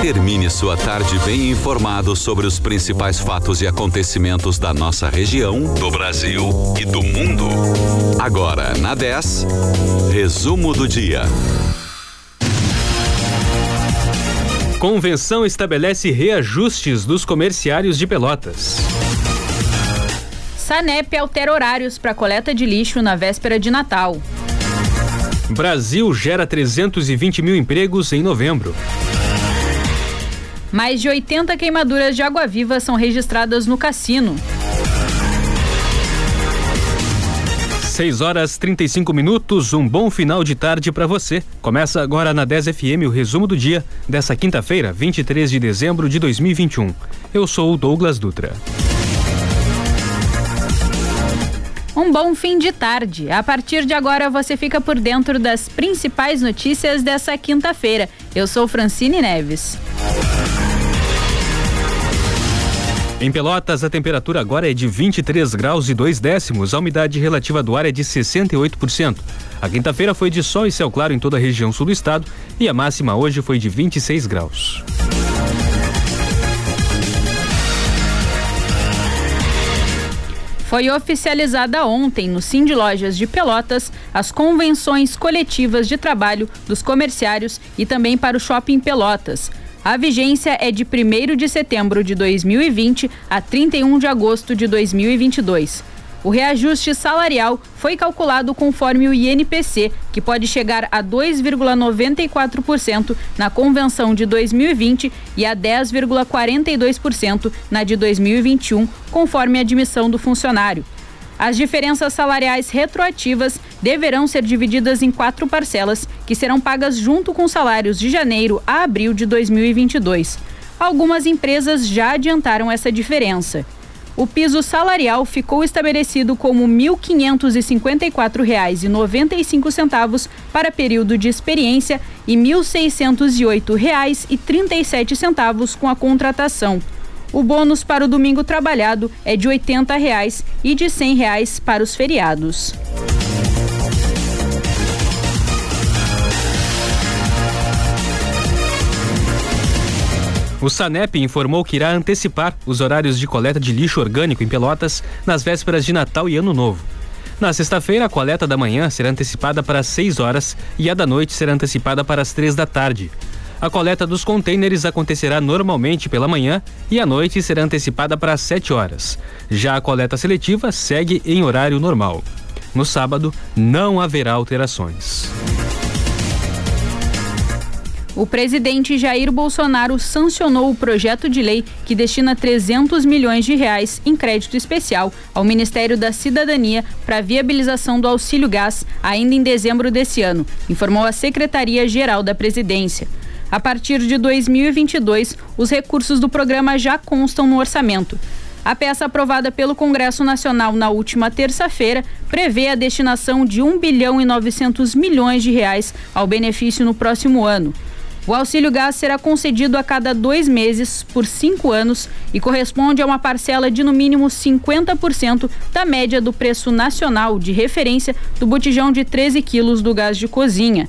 Termine sua tarde bem informado sobre os principais fatos e acontecimentos da nossa região, do Brasil e do mundo. Agora, na 10, resumo do dia. Convenção estabelece reajustes dos comerciários de Pelotas. Sanep altera horários para coleta de lixo na véspera de Natal. Brasil gera 320 mil empregos em novembro. Mais de 80 queimaduras de água-viva são registradas no cassino. 6 horas 35 minutos, um bom final de tarde para você. Começa agora na 10 FM o resumo do dia dessa quinta-feira, 23 de dezembro de 2021. Eu sou o Douglas Dutra. Um bom fim de tarde. A partir de agora você fica por dentro das principais notícias dessa quinta-feira. Eu sou Francine Neves. Em Pelotas, a temperatura agora é de 23 graus e 2 décimos, a umidade relativa do ar é de 68%. A quinta-feira foi de sol e céu claro em toda a região sul do estado e a máxima hoje foi de 26 graus. Foi oficializada ontem no Cindy Lojas de Pelotas as convenções coletivas de trabalho dos comerciários e também para o Shopping Pelotas. A vigência é de 1 de setembro de 2020 a 31 de agosto de 2022. O reajuste salarial foi calculado conforme o INPC, que pode chegar a 2,94% na convenção de 2020 e a 10,42% na de 2021, conforme a admissão do funcionário. As diferenças salariais retroativas deverão ser divididas em quatro parcelas, que serão pagas junto com salários de janeiro a abril de 2022. Algumas empresas já adiantaram essa diferença. O piso salarial ficou estabelecido como R$ 1.554,95 para período de experiência e R$ 1.608,37 com a contratação. O bônus para o domingo trabalhado é de 80 reais e de 100 reais para os feriados. O Sanep informou que irá antecipar os horários de coleta de lixo orgânico em Pelotas nas vésperas de Natal e Ano Novo. Na sexta-feira, a coleta da manhã será antecipada para as 6 horas e a da noite será antecipada para as 3 da tarde. A coleta dos contêineres acontecerá normalmente pela manhã e à noite será antecipada para as 7 horas. Já a coleta seletiva segue em horário normal. No sábado, não haverá alterações. O presidente Jair Bolsonaro sancionou o projeto de lei que destina 300 milhões de reais em crédito especial ao Ministério da Cidadania para viabilização do auxílio gás ainda em dezembro desse ano, informou a Secretaria-Geral da Presidência. A partir de 2022, os recursos do programa já constam no orçamento. A peça aprovada pelo Congresso Nacional na última terça-feira prevê a destinação de 1 bilhão e 900 milhões de reais ao benefício no próximo ano. O auxílio gás será concedido a cada dois meses por cinco anos e corresponde a uma parcela de no mínimo 50% da média do preço nacional de referência do botijão de 13 quilos do gás de cozinha.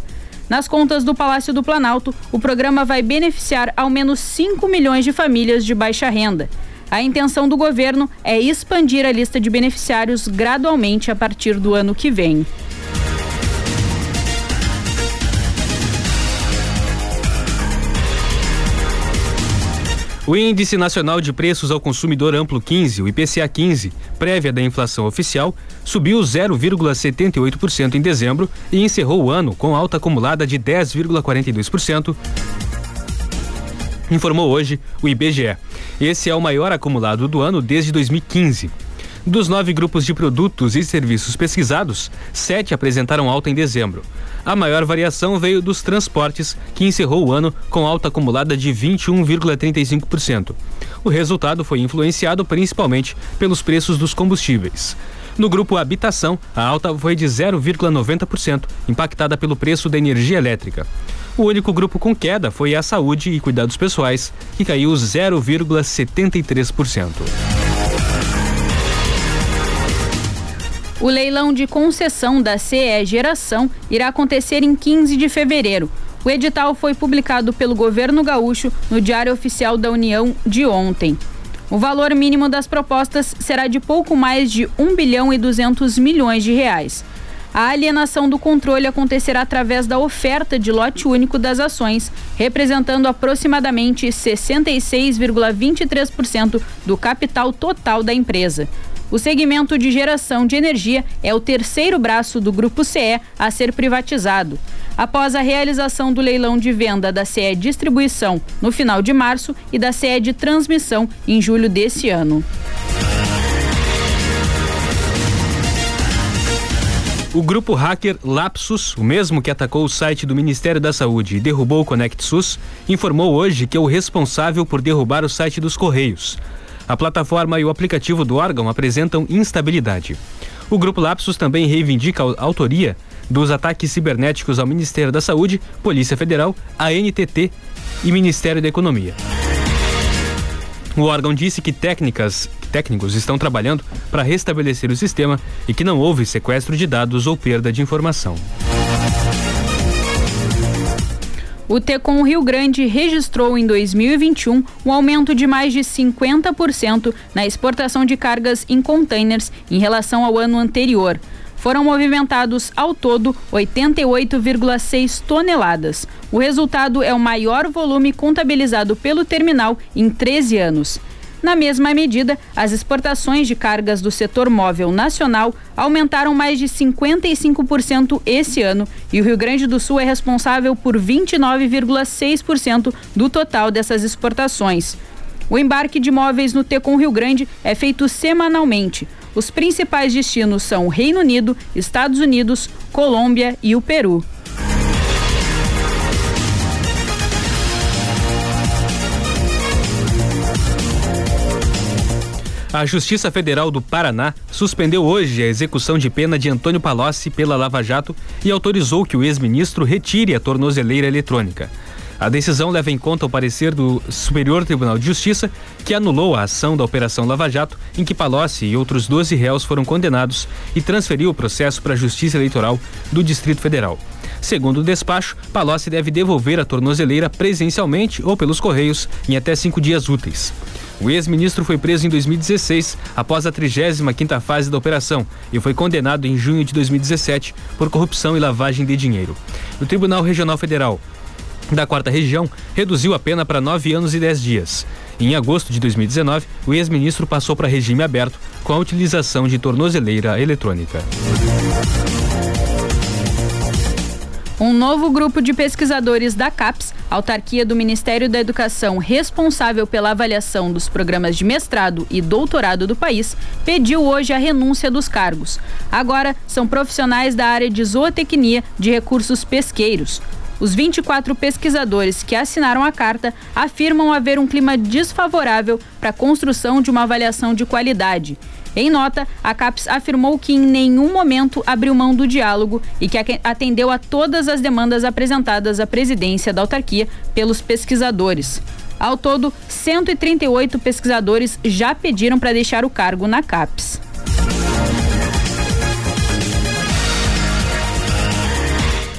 Nas contas do Palácio do Planalto, o programa vai beneficiar ao menos 5 milhões de famílias de baixa renda. A intenção do governo é expandir a lista de beneficiários gradualmente a partir do ano que vem. O Índice Nacional de Preços ao Consumidor Amplo 15, o IPCA 15, prévia da inflação oficial, subiu 0,78% em dezembro e encerrou o ano com alta acumulada de 10,42%, informou hoje o IBGE. Esse é o maior acumulado do ano desde 2015. Dos nove grupos de produtos e serviços pesquisados, sete apresentaram alta em dezembro. A maior variação veio dos transportes, que encerrou o ano com alta acumulada de 21,35%. O resultado foi influenciado principalmente pelos preços dos combustíveis. No grupo Habitação, a alta foi de 0,90%, impactada pelo preço da energia elétrica. O único grupo com queda foi a Saúde e Cuidados Pessoais, que caiu 0,73%. O leilão de concessão da CE Geração irá acontecer em 15 de fevereiro. O edital foi publicado pelo governo gaúcho no Diário Oficial da União de ontem. O valor mínimo das propostas será de pouco mais de 1 bilhão e 200 milhões de reais. A alienação do controle acontecerá através da oferta de lote único das ações, representando aproximadamente 66,23% do capital total da empresa. O segmento de geração de energia é o terceiro braço do Grupo CE a ser privatizado. Após a realização do leilão de venda da CE Distribuição no final de março e da CE de Transmissão em julho desse ano. O grupo hacker Lapsus, o mesmo que atacou o site do Ministério da Saúde e derrubou o Conect SUS, informou hoje que é o responsável por derrubar o site dos Correios. A plataforma e o aplicativo do órgão apresentam instabilidade. O grupo Lapsus também reivindica a autoria dos ataques cibernéticos ao Ministério da Saúde, Polícia Federal, ANTT e Ministério da Economia. O órgão disse que técnicas, técnicos estão trabalhando para restabelecer o sistema e que não houve sequestro de dados ou perda de informação. O Tecom Rio Grande registrou em 2021 um aumento de mais de 50% na exportação de cargas em containers em relação ao ano anterior. Foram movimentados ao todo 88,6 toneladas. O resultado é o maior volume contabilizado pelo terminal em 13 anos. Na mesma medida, as exportações de cargas do setor móvel nacional aumentaram mais de 55% esse ano e o Rio Grande do Sul é responsável por 29,6% do total dessas exportações. O embarque de móveis no Tecom Rio Grande é feito semanalmente. Os principais destinos são o Reino Unido, Estados Unidos, Colômbia e o Peru. A Justiça Federal do Paraná suspendeu hoje a execução de pena de Antônio Palocci pela Lava Jato e autorizou que o ex-ministro retire a tornozeleira eletrônica. A decisão leva em conta o parecer do Superior Tribunal de Justiça, que anulou a ação da Operação Lava Jato, em que Palocci e outros 12 réus foram condenados e transferiu o processo para a Justiça Eleitoral do Distrito Federal. Segundo o despacho, Palocci deve devolver a tornozeleira presencialmente ou pelos correios em até cinco dias úteis. O ex-ministro foi preso em 2016, após a 35ª fase da operação, e foi condenado em junho de 2017 por corrupção e lavagem de dinheiro. O Tribunal Regional Federal da quarta região reduziu a pena para nove anos e dez dias. Em agosto de 2019, o ex-ministro passou para regime aberto com a utilização de tornozeleira eletrônica. Um novo grupo de pesquisadores da CAPES, autarquia do Ministério da Educação responsável pela avaliação dos programas de mestrado e doutorado do país, pediu hoje a renúncia dos cargos. Agora são profissionais da área de zootecnia de recursos pesqueiros. Os 24 pesquisadores que assinaram a carta afirmam haver um clima desfavorável para a construção de uma avaliação de qualidade. Em nota, a CAPES afirmou que em nenhum momento abriu mão do diálogo e que atendeu a todas as demandas apresentadas à presidência da autarquia pelos pesquisadores. Ao todo, 138 pesquisadores já pediram para deixar o cargo na CAPES.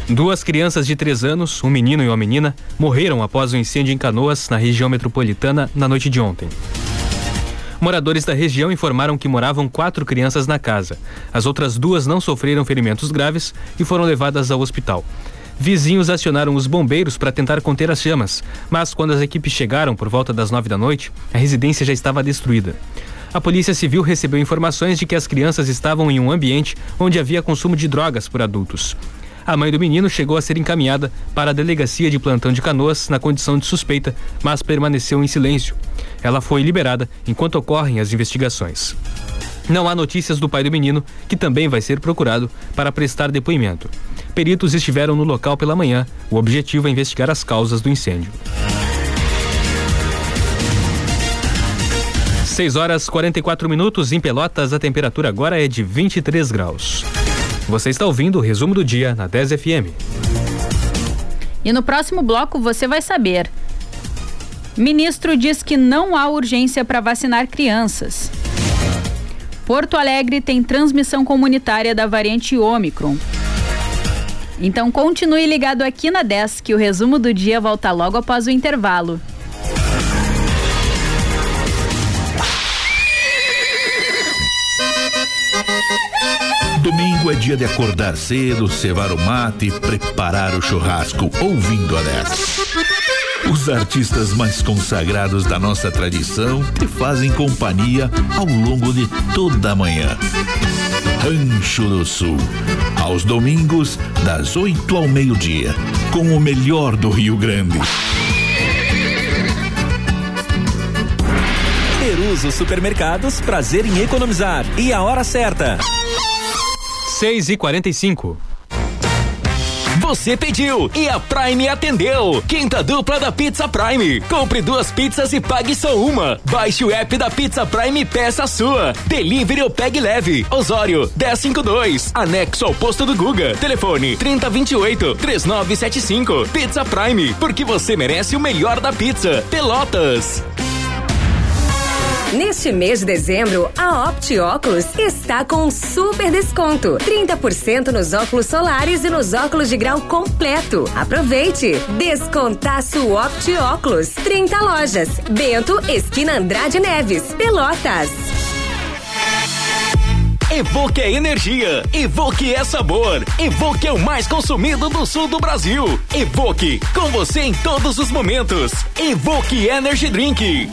Duas crianças de três anos, um menino e uma menina, morreram após o um incêndio em Canoas, na região metropolitana, na noite de ontem. Moradores da região informaram que moravam quatro crianças na casa. As outras duas não sofreram ferimentos graves e foram levadas ao hospital. Vizinhos acionaram os bombeiros para tentar conter as chamas, mas quando as equipes chegaram por volta das nove da noite, a residência já estava destruída. A Polícia Civil recebeu informações de que as crianças estavam em um ambiente onde havia consumo de drogas por adultos. A mãe do menino chegou a ser encaminhada para a delegacia de plantão de canoas na condição de suspeita, mas permaneceu em silêncio. Ela foi liberada enquanto ocorrem as investigações. Não há notícias do pai do menino, que também vai ser procurado para prestar depoimento. Peritos estiveram no local pela manhã. O objetivo é investigar as causas do incêndio. 6 horas 44 minutos em Pelotas, a temperatura agora é de 23 graus. Você está ouvindo o resumo do dia na 10 FM. E no próximo bloco você vai saber. Ministro diz que não há urgência para vacinar crianças. Porto Alegre tem transmissão comunitária da variante Ômicron. Então continue ligado aqui na 10 que o resumo do dia volta logo após o intervalo. Domingo é dia de acordar cedo, cevar o mate e preparar o churrasco, ouvindo a 10. Os artistas mais consagrados da nossa tradição te fazem companhia ao longo de toda a manhã. Rancho do Sul, aos domingos, das 8 ao meio-dia, com o melhor do Rio Grande. Peruso Supermercados, prazer em economizar. E a hora certa. 6 e 45 você pediu e a Prime atendeu. Quinta dupla da Pizza Prime. Compre duas pizzas e pague só uma. Baixe o app da Pizza Prime e peça a sua. Delivery ou pegue leve. Osório 1052. Anexo ao posto do Guga. Telefone 3028 3975. Pizza Prime, porque você merece o melhor da pizza. Pelotas. Neste mês de dezembro, a Opti Óculos está com um super desconto: 30% nos óculos solares e nos óculos de grau completo. Aproveite! Descontaço Opti Óculos. 30 lojas. Bento, esquina Andrade Neves, Pelotas. Evoque é energia, Evoque é sabor, Evoque é o mais consumido do sul do Brasil. Evoque, com você em todos os momentos. Evoque Energy Drink.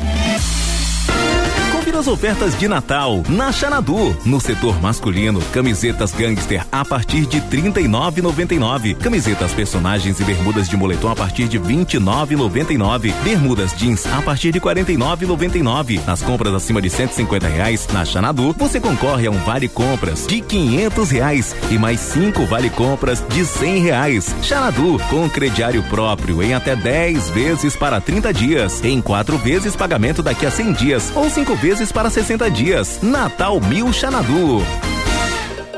Confira as ofertas de Natal na Xanadu. No setor masculino, camisetas gangster a partir de R$ 39,99. Camisetas personagens e bermudas de moletom a partir de R$ 29,99. Bermudas jeans a partir de R$ 49,99. Nas compras acima de 150 reais na Xanadu, você concorre a um vale compras de 500 reais e mais cinco vale compras de 100 reais. Xanadu com crediário próprio em até 10 vezes para 30 dias, em quatro vezes pagamento daqui a 100 dias ou cinco vezes vezes para 60 dias. Natal Mil Xanadu.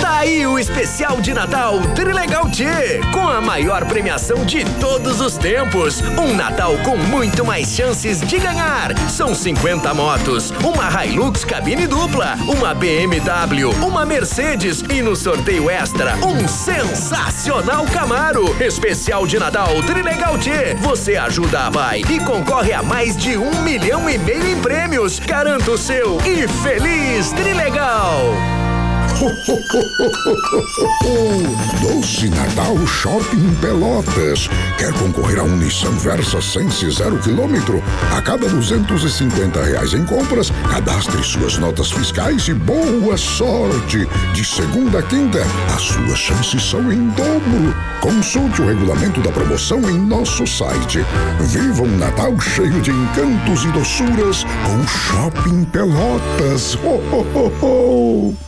Tá aí o especial de Natal Trilegal T, com a maior premiação de todos os tempos. Um Natal com muito mais chances de ganhar. São 50 motos, uma Hilux cabine dupla, uma BMW, uma Mercedes e no sorteio extra, um sensacional Camaro. Especial de Natal Trilegal T. Você ajuda a Pai e concorre a mais de um milhão e meio em prêmios. Garanto o seu e feliz Trilegal! Doce Natal Shopping Pelotas. Quer concorrer a um Nissan Versa Sense zero quilômetro? A cada 250 reais em compras, cadastre suas notas fiscais e boa sorte. De segunda a quinta, as suas chances são em dobro. Consulte o regulamento da promoção em nosso site. Viva um Natal cheio de encantos e doçuras com Shopping Pelotas. Ho, ho, ho, ho.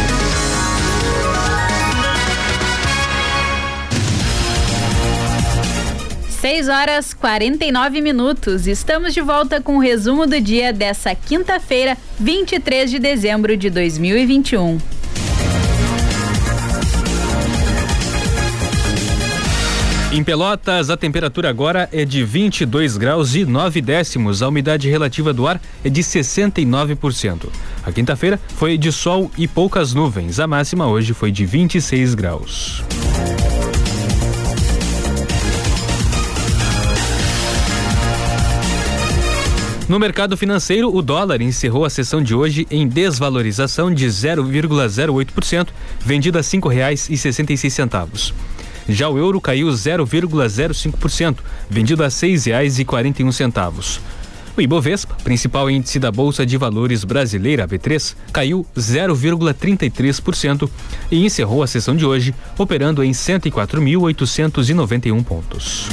6 horas 49 minutos. Estamos de volta com o resumo do dia dessa quinta-feira, 23 de dezembro de 2021. Em Pelotas, a temperatura agora é de 22 graus e 9 décimos. A umidade relativa do ar é de 69%. A quinta-feira foi de sol e poucas nuvens. A máxima hoje foi de 26 graus. No mercado financeiro, o dólar encerrou a sessão de hoje em desvalorização de 0,08%, vendido a seis centavos. Já o euro caiu 0,05%, vendido a um centavos. O Ibovespa, principal índice da Bolsa de Valores brasileira, B3, caiu 0,33% e encerrou a sessão de hoje operando em 104.891 pontos.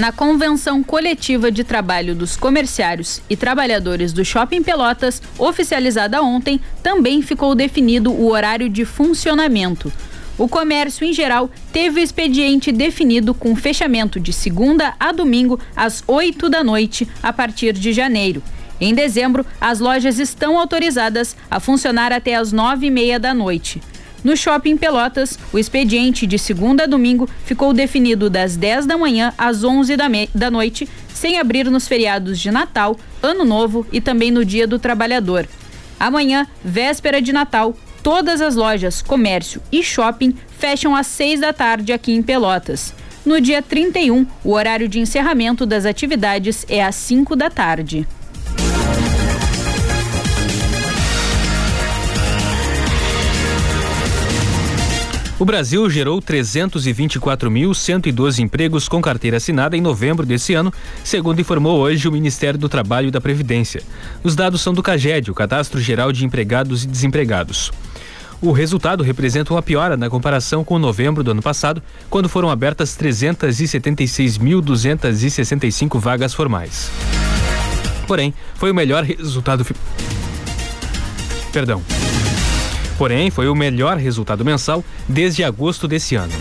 Na convenção coletiva de trabalho dos comerciários e trabalhadores do Shopping Pelotas, oficializada ontem, também ficou definido o horário de funcionamento. O comércio, em geral, teve o expediente definido com fechamento de segunda a domingo às 8 da noite, a partir de janeiro. Em dezembro, as lojas estão autorizadas a funcionar até às nove e meia da noite. No shopping Pelotas, o expediente de segunda a domingo ficou definido das 10 da manhã às 11 da, da noite, sem abrir nos feriados de Natal, Ano Novo e também no Dia do Trabalhador. Amanhã, véspera de Natal, Todas as lojas, comércio e shopping fecham às 6 da tarde aqui em Pelotas. No dia 31, o horário de encerramento das atividades é às 5 da tarde. O Brasil gerou 324.112 empregos com carteira assinada em novembro desse ano, segundo informou hoje o Ministério do Trabalho e da Previdência. Os dados são do CAGED, o Cadastro Geral de Empregados e Desempregados. O resultado representa uma piora na comparação com novembro do ano passado, quando foram abertas 376.265 vagas formais. Porém, foi o melhor resultado. Perdão. Porém, foi o melhor resultado mensal desde agosto desse ano.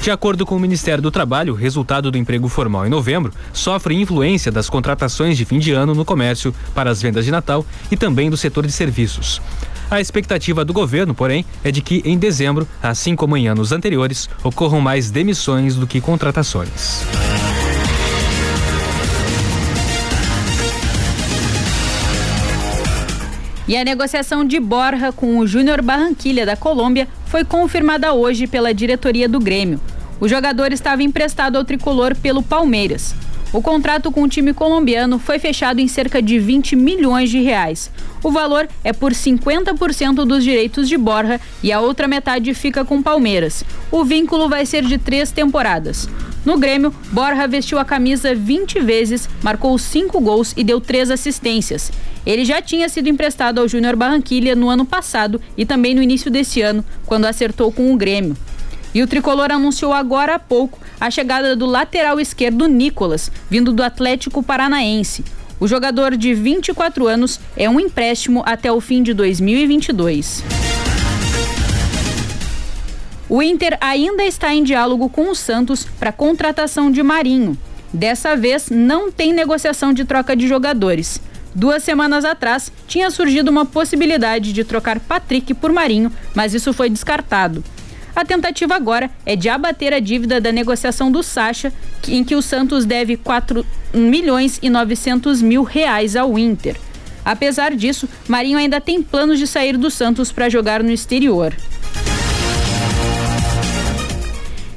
De acordo com o Ministério do Trabalho, o resultado do emprego formal em novembro sofre influência das contratações de fim de ano no comércio para as vendas de Natal e também do setor de serviços. A expectativa do governo, porém, é de que em dezembro, assim como em anos anteriores, ocorram mais demissões do que contratações. E a negociação de Borja com o Júnior Barranquilha da Colômbia foi confirmada hoje pela diretoria do Grêmio. O jogador estava emprestado ao tricolor pelo Palmeiras. O contrato com o time colombiano foi fechado em cerca de 20 milhões de reais. O valor é por 50% dos direitos de Borja e a outra metade fica com Palmeiras. O vínculo vai ser de três temporadas. No Grêmio, Borja vestiu a camisa 20 vezes, marcou cinco gols e deu três assistências. Ele já tinha sido emprestado ao Júnior Barranquilha no ano passado e também no início desse ano, quando acertou com o Grêmio. E o tricolor anunciou agora há pouco a chegada do lateral esquerdo Nicolas, vindo do Atlético Paranaense. O jogador de 24 anos é um empréstimo até o fim de 2022. O Inter ainda está em diálogo com o Santos para contratação de Marinho. Dessa vez, não tem negociação de troca de jogadores. Duas semanas atrás, tinha surgido uma possibilidade de trocar Patrick por Marinho, mas isso foi descartado. A tentativa agora é de abater a dívida da negociação do Sacha, em que o Santos deve 4 milhões e 900 mil reais ao Inter. Apesar disso, Marinho ainda tem planos de sair do Santos para jogar no exterior.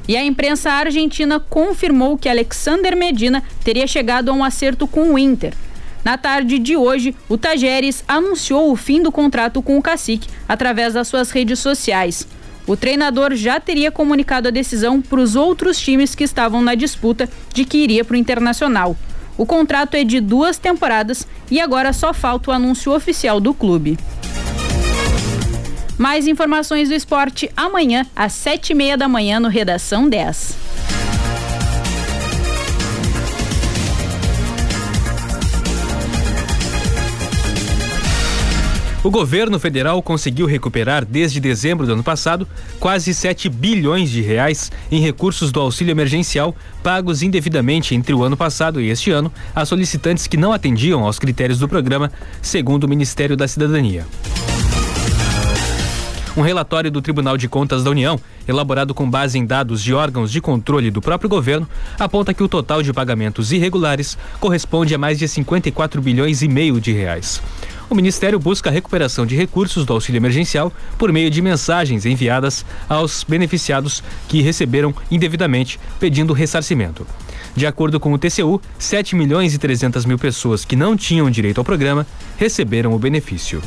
E a imprensa argentina confirmou que Alexander Medina teria chegado a um acerto com o Inter. Na tarde de hoje, o Tajeres anunciou o fim do contrato com o Cacique através das suas redes sociais. O treinador já teria comunicado a decisão para os outros times que estavam na disputa de que iria para o Internacional. O contrato é de duas temporadas e agora só falta o anúncio oficial do clube. Mais informações do esporte amanhã, às sete e meia da manhã, no Redação 10. O governo federal conseguiu recuperar desde dezembro do ano passado quase 7 bilhões de reais em recursos do auxílio emergencial pagos indevidamente entre o ano passado e este ano a solicitantes que não atendiam aos critérios do programa, segundo o Ministério da Cidadania. Um relatório do Tribunal de Contas da União, elaborado com base em dados de órgãos de controle do próprio governo, aponta que o total de pagamentos irregulares corresponde a mais de 54 bilhões e meio de reais o Ministério busca a recuperação de recursos do auxílio emergencial por meio de mensagens enviadas aos beneficiados que receberam indevidamente pedindo ressarcimento. De acordo com o TCU, 7 milhões e 300 mil pessoas que não tinham direito ao programa receberam o benefício.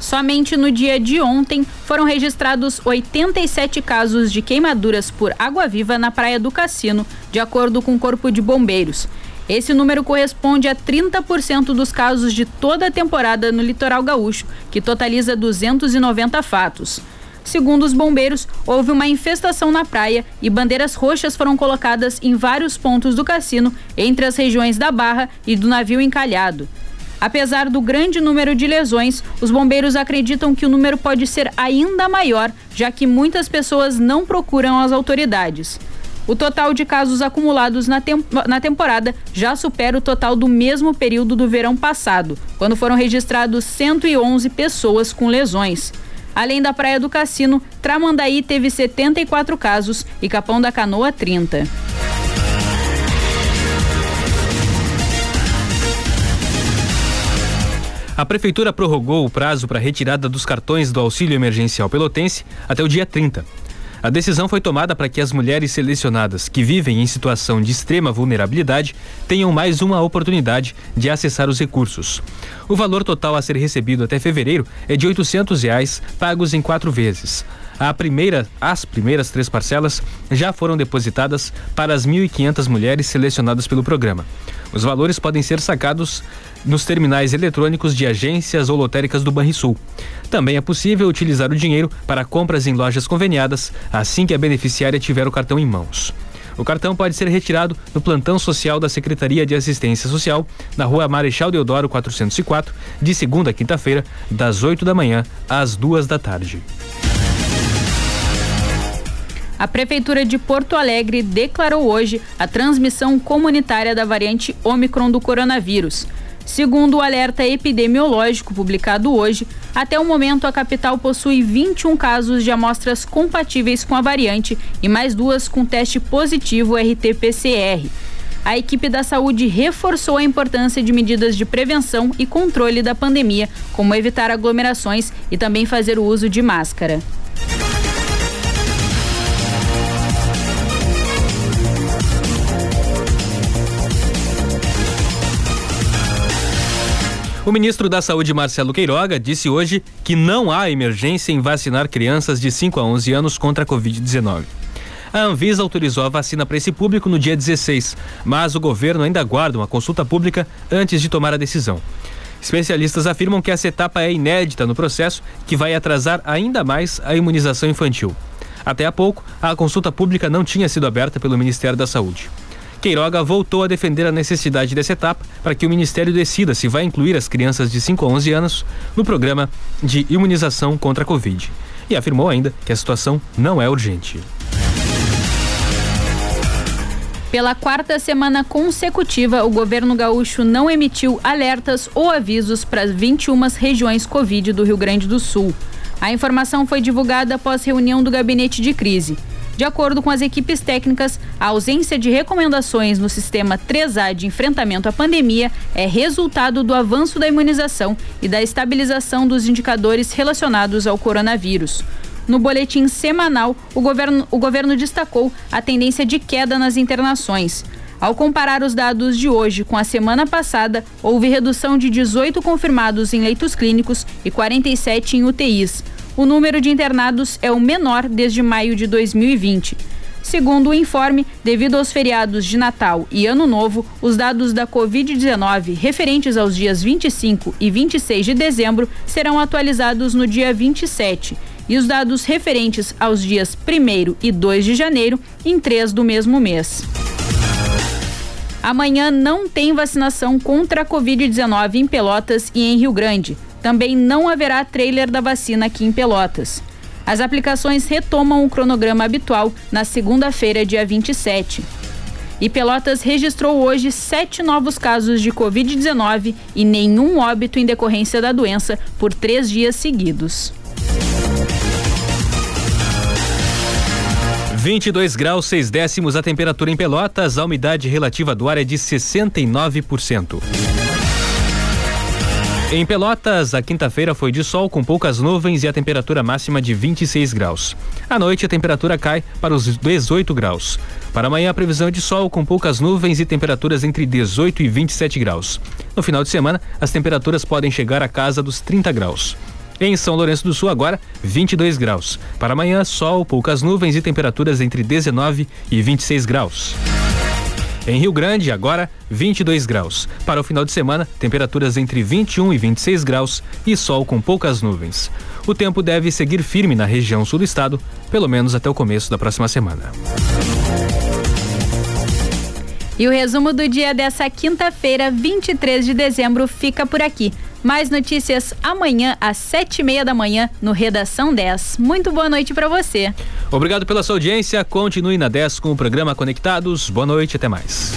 Somente no dia de ontem foram registrados 87 casos de queimaduras por água-viva na Praia do Cassino, de acordo com o Corpo de Bombeiros. Esse número corresponde a 30% dos casos de toda a temporada no litoral gaúcho, que totaliza 290 fatos. Segundo os bombeiros, houve uma infestação na praia e bandeiras roxas foram colocadas em vários pontos do cassino, entre as regiões da Barra e do navio encalhado. Apesar do grande número de lesões, os bombeiros acreditam que o número pode ser ainda maior, já que muitas pessoas não procuram as autoridades. O total de casos acumulados na, na temporada já supera o total do mesmo período do verão passado, quando foram registrados 111 pessoas com lesões. Além da Praia do Cassino, Tramandaí teve 74 casos e Capão da Canoa 30. A Prefeitura prorrogou o prazo para retirada dos cartões do auxílio emergencial pelotense até o dia 30. A decisão foi tomada para que as mulheres selecionadas que vivem em situação de extrema vulnerabilidade tenham mais uma oportunidade de acessar os recursos. O valor total a ser recebido até fevereiro é de 800 reais, pagos em quatro vezes. A primeira, as primeiras três parcelas já foram depositadas para as 1.500 mulheres selecionadas pelo programa. Os valores podem ser sacados nos terminais eletrônicos de agências ou lotéricas do Banrisul. Também é possível utilizar o dinheiro para compras em lojas conveniadas assim que a beneficiária tiver o cartão em mãos. O cartão pode ser retirado no plantão social da Secretaria de Assistência Social, na rua Marechal Deodoro 404, de segunda a quinta-feira, das 8 da manhã às duas da tarde. A Prefeitura de Porto Alegre declarou hoje a transmissão comunitária da variante Ômicron do coronavírus. Segundo o alerta epidemiológico publicado hoje, até o momento a capital possui 21 casos de amostras compatíveis com a variante e mais duas com teste positivo RT-PCR. A equipe da saúde reforçou a importância de medidas de prevenção e controle da pandemia, como evitar aglomerações e também fazer o uso de máscara. O ministro da Saúde, Marcelo Queiroga, disse hoje que não há emergência em vacinar crianças de 5 a 11 anos contra a Covid-19. A Anvisa autorizou a vacina para esse público no dia 16, mas o governo ainda aguarda uma consulta pública antes de tomar a decisão. Especialistas afirmam que essa etapa é inédita no processo, que vai atrasar ainda mais a imunização infantil. Até há pouco, a consulta pública não tinha sido aberta pelo Ministério da Saúde. Queiroga voltou a defender a necessidade dessa etapa para que o Ministério decida se vai incluir as crianças de 5 a 11 anos no programa de imunização contra a Covid. E afirmou ainda que a situação não é urgente. Pela quarta semana consecutiva, o governo gaúcho não emitiu alertas ou avisos para as 21 regiões Covid do Rio Grande do Sul. A informação foi divulgada após reunião do gabinete de crise. De acordo com as equipes técnicas, a ausência de recomendações no sistema 3A de enfrentamento à pandemia é resultado do avanço da imunização e da estabilização dos indicadores relacionados ao coronavírus. No boletim semanal, o governo, o governo destacou a tendência de queda nas internações. Ao comparar os dados de hoje com a semana passada, houve redução de 18 confirmados em leitos clínicos e 47 em UTIs o número de internados é o menor desde maio de 2020. Segundo o informe, devido aos feriados de Natal e Ano Novo, os dados da Covid-19 referentes aos dias 25 e 26 de dezembro serão atualizados no dia 27 e os dados referentes aos dias 1 e 2 de janeiro em 3 do mesmo mês. Amanhã não tem vacinação contra a Covid-19 em Pelotas e em Rio Grande também não haverá trailer da vacina aqui em Pelotas. As aplicações retomam o cronograma habitual na segunda-feira, dia 27. E Pelotas registrou hoje sete novos casos de Covid-19 e nenhum óbito em decorrência da doença por três dias seguidos. 22 graus 6 décimos a temperatura em Pelotas, a umidade relativa do ar é de 69%. Em Pelotas, a quinta-feira foi de sol com poucas nuvens e a temperatura máxima de 26 graus. À noite, a temperatura cai para os 18 graus. Para amanhã, a previsão é de sol com poucas nuvens e temperaturas entre 18 e 27 graus. No final de semana, as temperaturas podem chegar à casa dos 30 graus. Em São Lourenço do Sul, agora 22 graus. Para amanhã, sol, poucas nuvens e temperaturas entre 19 e 26 graus. Em Rio Grande, agora 22 graus. Para o final de semana, temperaturas entre 21 e 26 graus e sol com poucas nuvens. O tempo deve seguir firme na região sul do estado, pelo menos até o começo da próxima semana. E o resumo do dia dessa quinta-feira, 23 de dezembro, fica por aqui. Mais notícias amanhã às sete e meia da manhã no Redação 10. Muito boa noite para você. Obrigado pela sua audiência. Continue na 10 com o programa Conectados. Boa noite, até mais.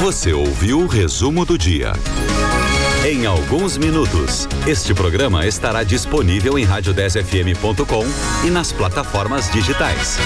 Você ouviu o resumo do dia. Em alguns minutos, este programa estará disponível em rádio10fm.com e nas plataformas digitais.